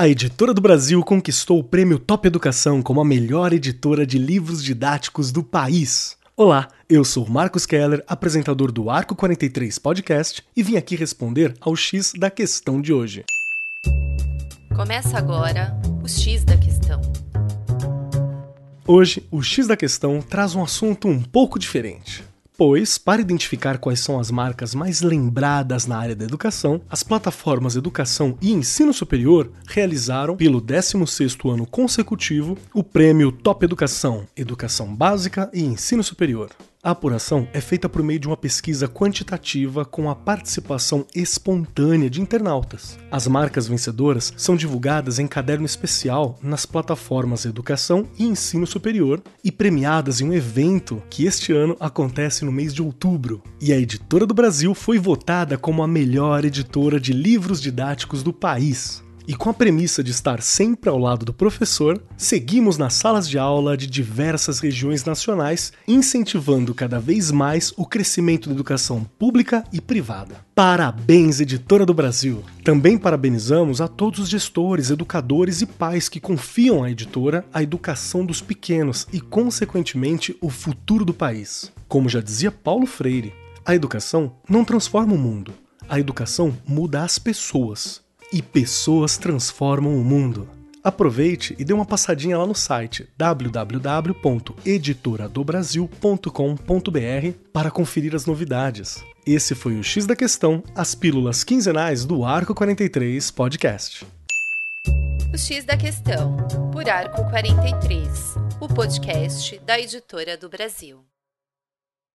A Editora do Brasil conquistou o prêmio Top Educação como a melhor editora de livros didáticos do país. Olá, eu sou Marcos Keller, apresentador do Arco 43 Podcast, e vim aqui responder ao X da questão de hoje. Começa agora o X da questão. Hoje, o X da questão traz um assunto um pouco diferente. Pois, para identificar quais são as marcas mais lembradas na área da educação, as plataformas Educação e Ensino Superior realizaram, pelo 16º ano consecutivo, o prêmio Top Educação, Educação Básica e Ensino Superior. A apuração é feita por meio de uma pesquisa quantitativa com a participação espontânea de internautas. As marcas vencedoras são divulgadas em caderno especial nas plataformas Educação e Ensino Superior e premiadas em um evento que este ano acontece no mês de outubro. E a Editora do Brasil foi votada como a melhor editora de livros didáticos do país. E com a premissa de estar sempre ao lado do professor, seguimos nas salas de aula de diversas regiões nacionais, incentivando cada vez mais o crescimento da educação pública e privada. Parabéns, Editora do Brasil! Também parabenizamos a todos os gestores, educadores e pais que confiam à editora a educação dos pequenos e, consequentemente, o futuro do país. Como já dizia Paulo Freire, a educação não transforma o mundo, a educação muda as pessoas e pessoas transformam o mundo. Aproveite e dê uma passadinha lá no site www.editoradobrasil.com.br para conferir as novidades. Esse foi o X da Questão, as pílulas quinzenais do Arco 43 Podcast. O X da Questão, por Arco 43, o podcast da Editora do Brasil.